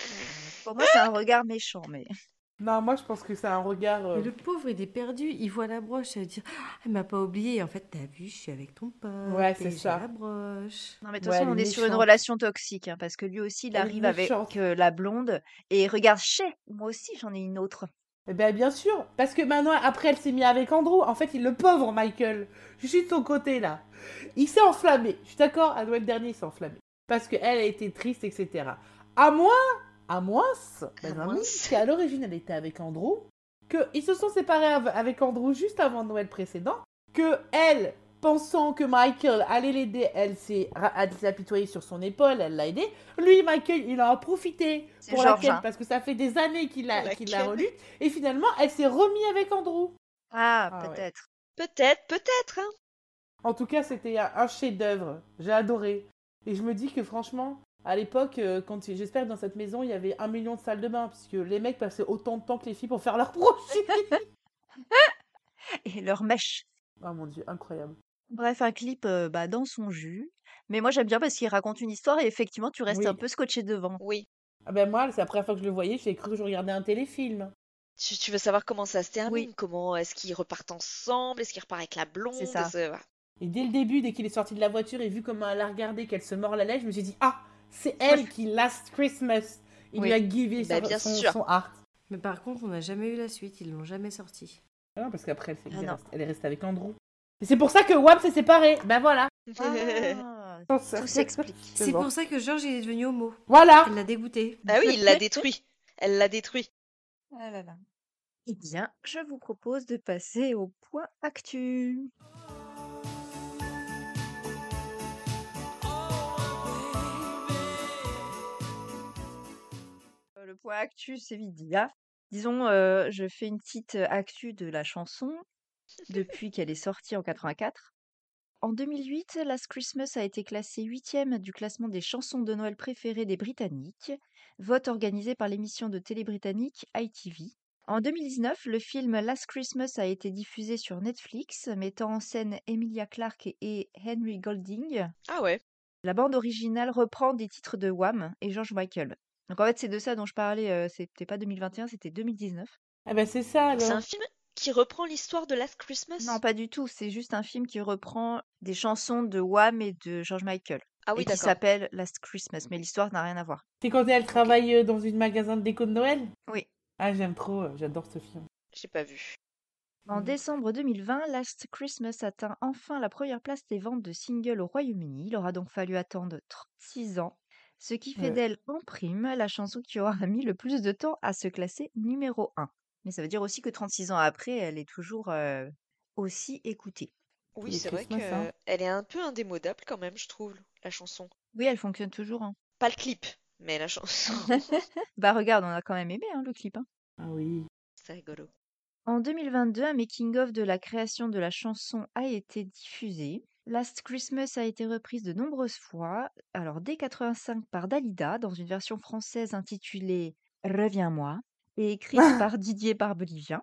Pour moi, c'est un regard méchant, mais. Non, moi, je pense que c'est un regard. euh, Mais le pauvre, il est perdu. Il voit la broche, il va dire Ah, Elle m'a pas oublié. En fait, t'as vu, je suis avec ton pote. Ouais, c'est ça. la broche. Non, mais de toute Ouais, façon, on est sur une relation toxique, hein, parce que lui aussi, il Elle arrive avec euh, la blonde et regarde, chez moi aussi, j'en ai une autre. Eh ben bien sûr, parce que maintenant après elle s'est mise avec Andrew. En fait, il le pauvre Michael. Je suis de son côté là. Il s'est enflammé. Je suis d'accord. À Noël dernier, il s'est enflammé parce que elle a été triste, etc. À moins, à moins, ben, À moins. mythe qu'à l'origine elle était avec Andrew, que ils se sont séparés av- avec Andrew juste avant Noël précédent, que elle pensant que Michael allait l'aider, elle s'est apitoyée sur son épaule, elle l'a aidé. Lui, Michael, il en a profité pour la Georges, ken hein. parce que ça fait des années qu'il la, qu'il la. Et finalement, elle s'est remise avec Andrew. Ah, Ah ouais. peut-être. Peut-être, peut-être. Hein. En tout cas, c'était un, un chef-d'œuvre. J'ai adoré. Et je me dis que franchement, à l'époque, euh, quand j'espère que dans cette maison, il y avait un million de salles de bain, puisque les mecs passaient autant de temps que les filles pour faire leur projet. Et leur mèche. oh mon dieu, incroyable. Bref, un clip euh, bah, dans son jus. Mais moi, j'aime bien parce qu'il raconte une histoire et effectivement, tu restes Oui. un peu scotché devant. Oui. Ah ben moi, c'est la première fois que je le voyais, j'ai cru que je regardais un téléfilm. Tu, tu veux savoir comment ça se termine? Oui. Comment est-ce qu'ils repartent ensemble? Est-ce qu'ils repartent avec la blonde? C'est ça. Et dès le début, dès qu'il est sorti de la voiture et vu comment elle a regardé, qu'elle se mord la lèvre, je me suis dit, ah, c'est elle qui, last Christmas, il Oui. lui a givé Bah, son, heart. Mais par contre, on n'a jamais eu la suite. Ils l'ont jamais sorti. Ah non, parce qu'après, elle, Ah elle est restée- avec Andrew. Et c'est pour ça que Wam s'est séparé. Ben voilà. Ah, tout s'explique. C'est bon. pour ça que George est devenu homo. Voilà. Elle l'a dégoûté. ah oui, il l'a détruit. Elle l'a détruit. Ah là là. Eh bien, je vous propose de passer au point actu. Le point actu, c'est vite dit. hein. Disons, euh, je fais une petite actu de la chanson depuis qu'elle est sortie en 84. En 2008, Last Christmas a été classée huitième du classement des chansons de Noël préférées des Britanniques, vote organisé par l'émission de télé britannique ITV. En 2019, le film Last Christmas a été diffusé sur Netflix, mettant en scène Emilia Clarke et Henry Golding. Ah ouais. La bande originale reprend des titres de Wham et George Michael. Donc en fait, c'est de ça dont je parlais, euh, c'était pas 2021, c'était 2019. Ah ben c'est ça C'est alors. un film qui reprend l'histoire de Last Christmas? Non, pas du tout, c'est juste un film qui reprend des chansons de Wham et de George Michael. Ah oui, et qui s'appelle Last Christmas, mais l'histoire n'a rien à voir. C'est quand elle travaille dans une magasin de déco de Noël? Oui. Ah j'aime trop, j'adore ce film. J'ai pas vu. En Mm. décembre 2020, Last Christmas atteint enfin la première place des ventes de singles au Royaume-Uni. Il aura donc fallu attendre 36 ans, ce qui fait Ouais. d'elle en prime la chanson qui aura mis le plus de temps à se classer numéro 1. Mais ça veut dire aussi que 36 ans après, elle est toujours euh, aussi écoutée. Oui, c'est vrai Christmas, hein. qu'elle est un peu indémodable quand même, je trouve, la chanson. Oui, elle fonctionne toujours. hein. Pas le clip. Mais la chanson, Bah regarde, on a quand même aimé hein, le clip. hein. Ah oui. c'est rigolo. En 2022, un making-of de la création de la chanson a été diffusé. Last Christmas a été reprise de nombreuses fois, alors dès 85 par Dalida dans une version française intitulée Reviens-moi et écrite par Didier Barbelivien.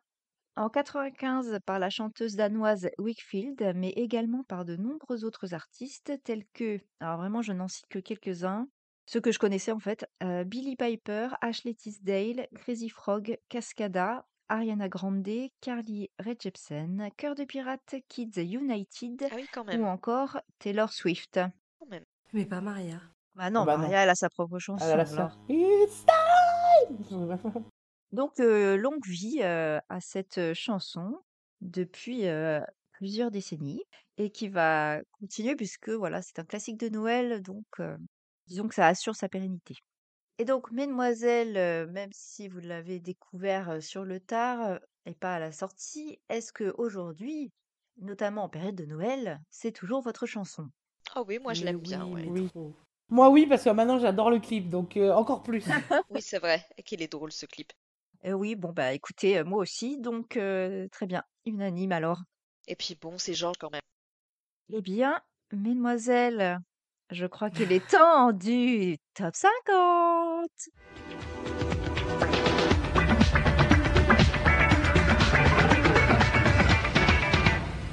En 95 par la chanteuse danoise Wickfield, mais également par de nombreux autres artistes tels que, alors vraiment je n'en cite que quelques-uns, ceux que je connaissais en fait, euh, Billy Piper, Ashley Tisdale, Crazy Frog, Cascada, Ariana Grande, Carly Rae Jepsen, Cœur de Pirate, Kids United Ah oui, quand ou encore Taylor Swift. Quand même. Mais pas Maria. Bah non, bah non. Maria, elle a sa propre chanson. Ah, là, alors. ça. It's time Donc, euh, longue vie euh, à cette euh, chanson depuis euh, plusieurs décennies et qui va continuer puisque voilà, c'est un classique de Noël, donc euh, disons que ça assure sa pérennité. Et donc, Mesdemoiselles, euh, même si vous l'avez découvert sur le tard et pas à la sortie, est-ce que aujourd'hui, notamment en période de Noël, c'est toujours votre chanson? Ah oui, moi je Mais l'aime bien, oui, ouais. mais Oui. trop. Moi, oui, parce que maintenant, j'adore le clip, donc euh, encore plus. Oui, c'est vrai. Et qu'il est drôle ce clip. Euh, oui, bon bah écoutez, euh, moi aussi, donc euh, très bien, unanime alors. Et puis bon, c'est Georges quand même. Eh bien, mesdemoiselles, je crois qu'il est temps du top 50.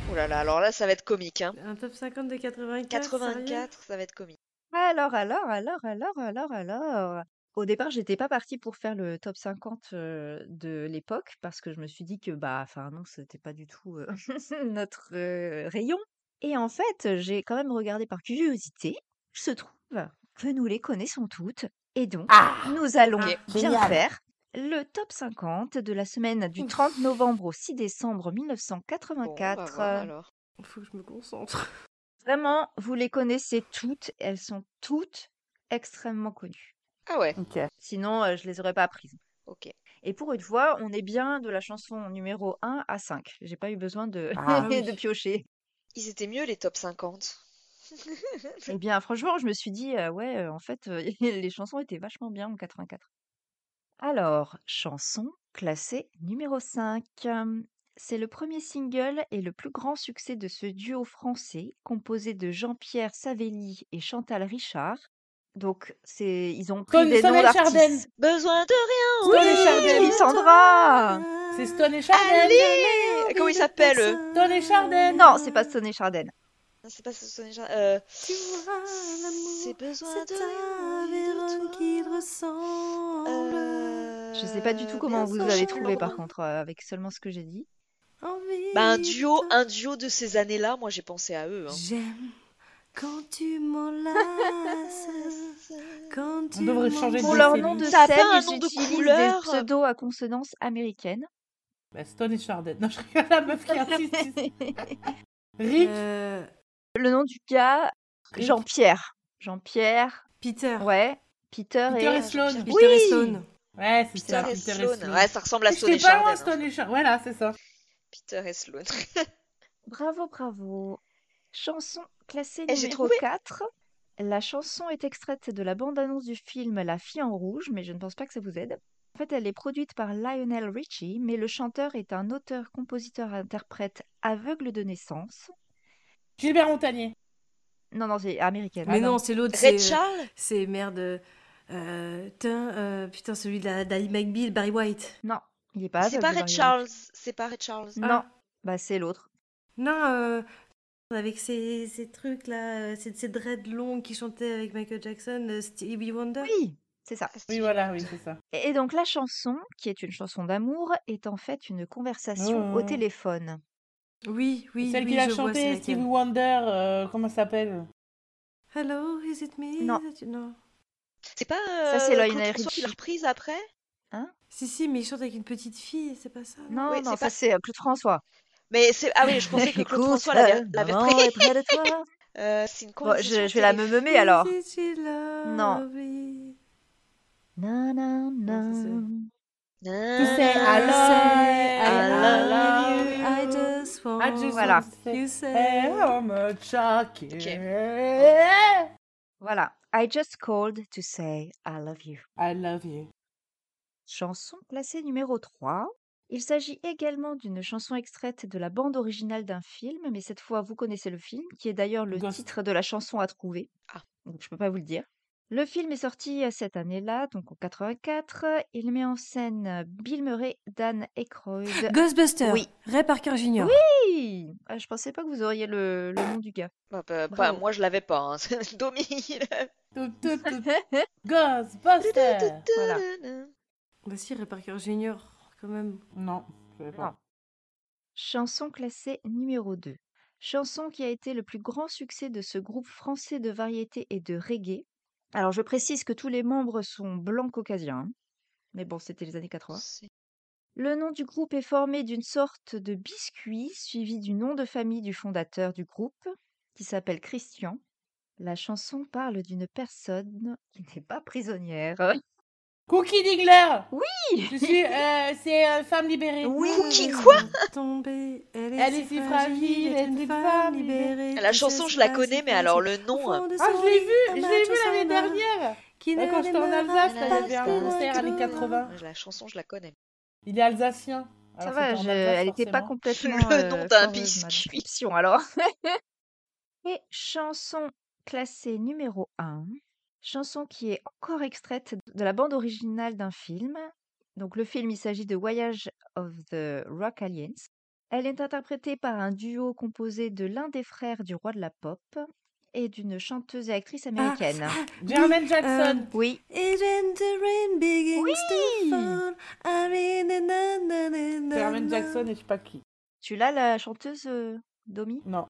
Oh là là, alors là, ça va être comique, hein. Un top 50 de 84 sérieux? 84, ça va être comique. Alors, alors, alors, alors, alors, alors. Au départ, j'étais pas partie pour faire le top 50 euh, de l'époque parce que je me suis dit que bah, enfin non, c'était pas du tout euh, notre euh, rayon. Et en fait, j'ai quand même regardé par curiosité. Il se trouve que nous les connaissons toutes et donc Ah nous allons bien Génial. faire le top 50 de la semaine du 30 novembre au 6 décembre Bon, on va 1984. voir alors. Faut que je me concentre. Vraiment, vous les connaissez toutes, elles sont toutes extrêmement connues. Ah ouais, Ok. Sinon, euh, je les aurais pas apprises. ok. Et pour une fois, on est bien de la chanson numéro 1 à 5. J'ai pas eu besoin de, Ah de piocher. Ils étaient mieux les top 50. Eh bien, franchement, je me suis dit, euh, ouais, euh, en fait, euh, les chansons étaient vachement bien en 84. Alors, chanson classée numéro 5. Hum, C'est le premier single et le plus grand succès de ce duo français composé de Jean-Pierre Savelli et Chantal Richard. Donc, c'est, ils ont pris Stone- des Stone noms et Chardin. d'artistes. Besoin de rien. Stone et Chardin. Oui, Sandra C'est Stone et Chardin. Allez Comment il s'appelle eux Stone et Chardin. Non, c'est pas Stone et Chardin. C'est pas ce déjà. Euh, Tu vois, l'amour, c'est besoin c'est de rien. Qui ressemble. Euh, Je sais pas du tout comment vous avez trouvé par contre euh, avec seulement ce que j'ai dit. Bah un de duo, un duo de ces années-là, moi j'ai pensé à eux. Hein. J'aime quand tu m'enlaces, quand tu On devrait changer de Pour leur c'est nom de Ça a scène, pas un ils nom de utilisent couleur des pseudos à consonance américaine. Bah, Stone et Chardin. Non, je regarde la meuf qui insiste. Rick. Euh, Le nom du gars, Rick. Jean-Pierre. Jean-Pierre, Peter. ouais. Peter, Peter et... et Sloan. Peter Oui. et Sloan. Ouais, c'est Peter ça, et Peter et Sloan. Ouais, ça ressemble à Stone J'étais et pas loin, Chardin. hein. Stone et Chardin. Voilà, c'est ça. Peter et Sloan. Bravo, bravo. Chanson classée j'ai numéro trouvé. 4. La chanson est extraite de la bande-annonce du film La fille en rouge, mais je ne pense pas que ça vous aide. En fait, elle est produite par Lionel Richie, mais le chanteur est un auteur, compositeur, interprète aveugle de naissance. Gilbert Montagnier. Non, non, c'est américaine. Mais Ah non, c'est l'autre. C'est Red Charles c'est merde. Euh, euh, putain, celui de la- d'Ali McBeal, Barry White. Non, il est pas C'est pas Barry Red White. Charles. C'est pas Red Charles. Non, Ah. bah c'est l'autre. Non, euh, avec ces, ces trucs là, ces, ces dreads longs qui chantaient avec Michael Jackson, euh, Stevie Wonder. Oui, c'est ça. Oui, voilà, oui, c'est ça. Et et donc la chanson, qui est une chanson d'amour, est en fait une conversation au Oh. téléphone. Oui, oui, Celle oui, qui a je vois, c'est chanté, laquelle. Stevie Wonder, euh, comment ça s'appelle? Hello, is it me? Non. that you- non. C'est pas Ça, c'est euh, Lionel qui l'a Richie. reprise après? Si, si, mais il chante avec une petite fille, c'est pas ça Non, Oui, non, c'est ça pas- c'est euh, Claude François. Mais c'est ah oui, je pensais que Claude Écoute, François l'avait euh, repris. près de toi. Euh, c'est une Bon, je, je vais la me meumer alors. Non. Na, na, na. I love, love you. I just want I just Voilà. want to say you say how much I care. Voilà. I just called to say I love you. I love you. Chanson classée numéro 3. Il s'agit également d'une chanson extraite de la bande originale d'un film, mais cette fois vous connaissez le film, qui est d'ailleurs le Ghost. titre de la chanson à trouver. Ah. Donc je peux pas vous le dire. Le film est sorti euh, cette année-là, donc en 84. Il met en scène Bill Murray, Dan Aykroyd. Ghostbusters. Oui. Ray Parker Jr. Oui Ah, Je pensais pas que vous auriez le, le nom du gars. Bah, bah, moi, je l'avais pas. Hein. Domi. Ghostbusters. Voilà. Bah si, Ray Parker Jr. quand même. Non, je savais pas. Chanson classée numéro 2. Chanson qui a été le plus grand succès de ce groupe français de variété et de reggae. Alors je précise que tous les membres sont blancs caucasiens. hein. Mais bon, c'était les années 80. C'est- Le nom du groupe est formé d'une sorte de biscuit suivi du nom de famille du fondateur du groupe, qui s'appelle Christian. La chanson parle d'une personne qui n'est pas prisonnière. Cookie Dingler. Oui Je suis, euh, c'est euh, femme libérée. Oui. Cookie quoi Tombée, elle est, Elle est si fragile, est une femme libérée. La chanson, je la connais, mais alors le nom. De Ah, je l'ai vu, je l'ai vu l'année dernière. Qui Ouais, ne quand j'étais en Alsace, il y avait un concert années l'autre. 80. La chanson, je la connais. Il est alsacien. Ça Alors, va, je- Alsace, elle n'était pas complètement Le nom euh, d'un biscuit. description, alors. Et chanson classée numéro 1. Chanson qui est encore extraite de la bande originale d'un film. Donc le film, il s'agit de Voyage of the Rock Aliens. Elle est interprétée par un duo composé de l'un des frères du roi de la pop et d'une chanteuse et actrice américaine. Jermaine Jackson. Oui, the rain begins Oui. to fall, I mean, na, na, na, na, Jermaine. Jackson et je sais pas qui. tu l'as la chanteuse euh, Domi? Non.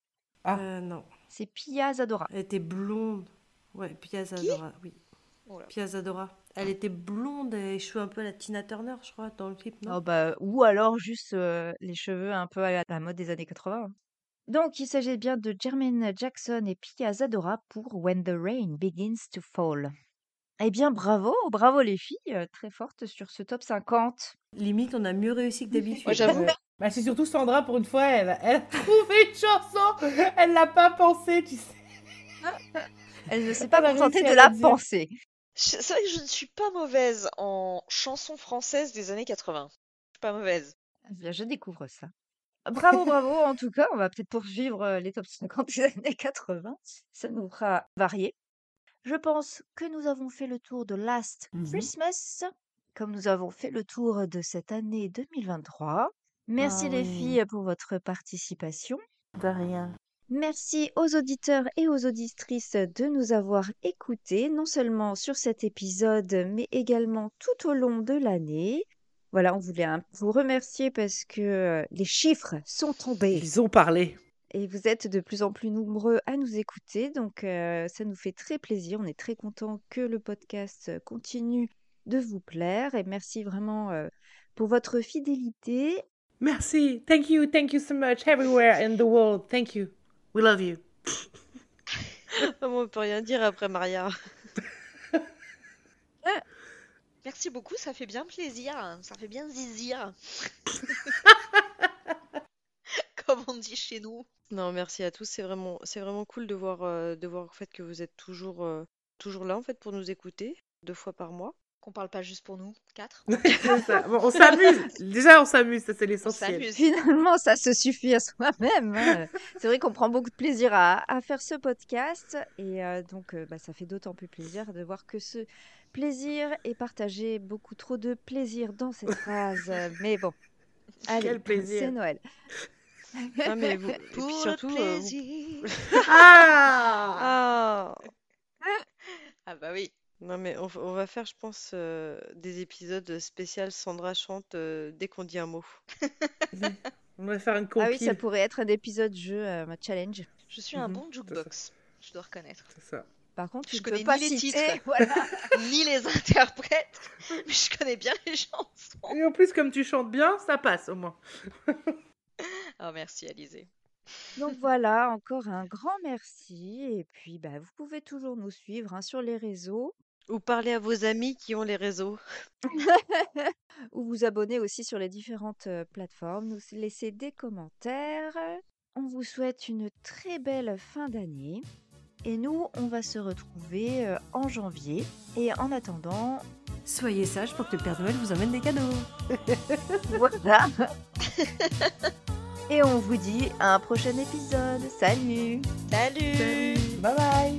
Euh, non. C'est Pia Zadora. Elle était blonde. Ouais, Pia Zadora, oui. Oh là. Pia Zadora. Elle était blonde et cheveux un peu à la Tina Turner, je crois, dans le clip, non? Oh bah, ou alors juste euh, les cheveux un peu à la mode des années 80. Donc, il s'agit bien de Jermaine Jackson et Pia Zadora pour When the Rain Begins to Fall. Eh bien, bravo, bravo les filles, euh, très fortes sur ce top 50. Limite, on a mieux réussi que d'habitude. J'avoue. Bah, c'est surtout Sandra, pour une fois, elle, elle a trouvé une chanson. Elle l'a pas pensée, tu sais. Elle ne s'est pas contentée de la. Je- C'est vrai que je ne suis pas mauvaise en chansons françaises des années 80. Je suis pas mauvaise. Bien, je découvre ça. Bravo, bravo, en tout cas, on va peut-être poursuivre euh, les top 50 des années 80. Ça nous fera varier. Je pense que nous avons fait le tour de Last Mhm. Christmas, comme nous avons fait le tour de cette année 2023. Merci Ah les oui. filles pour votre participation. De rien. Merci aux auditeurs et aux auditrices de nous avoir écoutés, non seulement sur cet épisode, mais également tout au long de l'année. Voilà, on voulait vous remercier parce que euh, les chiffres sont tombés Ils ont parlé. et vous êtes de plus en plus nombreux à nous écouter. Donc, euh, ça nous fait très plaisir. On est très content que le podcast continue de vous plaire. Et merci vraiment euh, pour votre fidélité. Merci. Thank you. Thank you so much. Everywhere in the world. Thank you. We love you. on peut rien dire après Maria. Merci beaucoup, ça fait bien plaisir. hein. Ça fait bien zizir. Comme on dit chez nous. Non, merci à tous. C'est vraiment, c'est vraiment cool de voir, euh, de voir en fait que vous êtes toujours, euh, toujours là en fait pour nous écouter deux fois par mois. Qu'on parle pas juste pour nous. Quatre. Ça. Bon, on s'amuse. Déjà, on s'amuse. Ça, c'est l'essentiel. Finalement, ça se suffit à soi-même. hein. C'est vrai qu'on prend beaucoup de plaisir à, à faire ce podcast. Et euh, donc, euh, bah, ça fait d'autant plus plaisir de voir que ce plaisir est partagé. Beaucoup trop de plaisir dans cette phrase. Mais bon, allez, Quel plaisir. c'est Noël. Ah, mais vous, et Pour puis le surtout, euh, vous- plaisir. Ah Ah Ah bah oui. Non mais on, on va faire, je pense, euh, des épisodes spéciaux Sandra chante euh, dès qu'on dit un mot. On va faire une Ah oui, compile. ça pourrait être un épisode jeu, euh, challenge. Je suis un Mhm, bon jukebox. Je dois reconnaître. C'est ça. Par contre, tu Je ne connais peux pas ni les citer. titres. Voilà. Ni les interprètes. Mais je connais bien les chansons. Et en plus, comme tu chantes bien, ça passe au moins. Oh merci Alizé. Donc voilà, encore un grand merci. Et puis, bah, vous pouvez toujours nous suivre hein, sur les réseaux. Ou parler à vos amis qui ont les réseaux. ou vous abonner aussi sur les différentes euh, plateformes, nous laisser des commentaires. On vous souhaite une très belle fin d'année. Et nous, on va se retrouver euh, en janvier. Et en attendant, Soyez sages pour que le Père Noël vous amène des cadeaux. voilà. Et on vous dit à un prochain épisode. Salut Salut Bye bye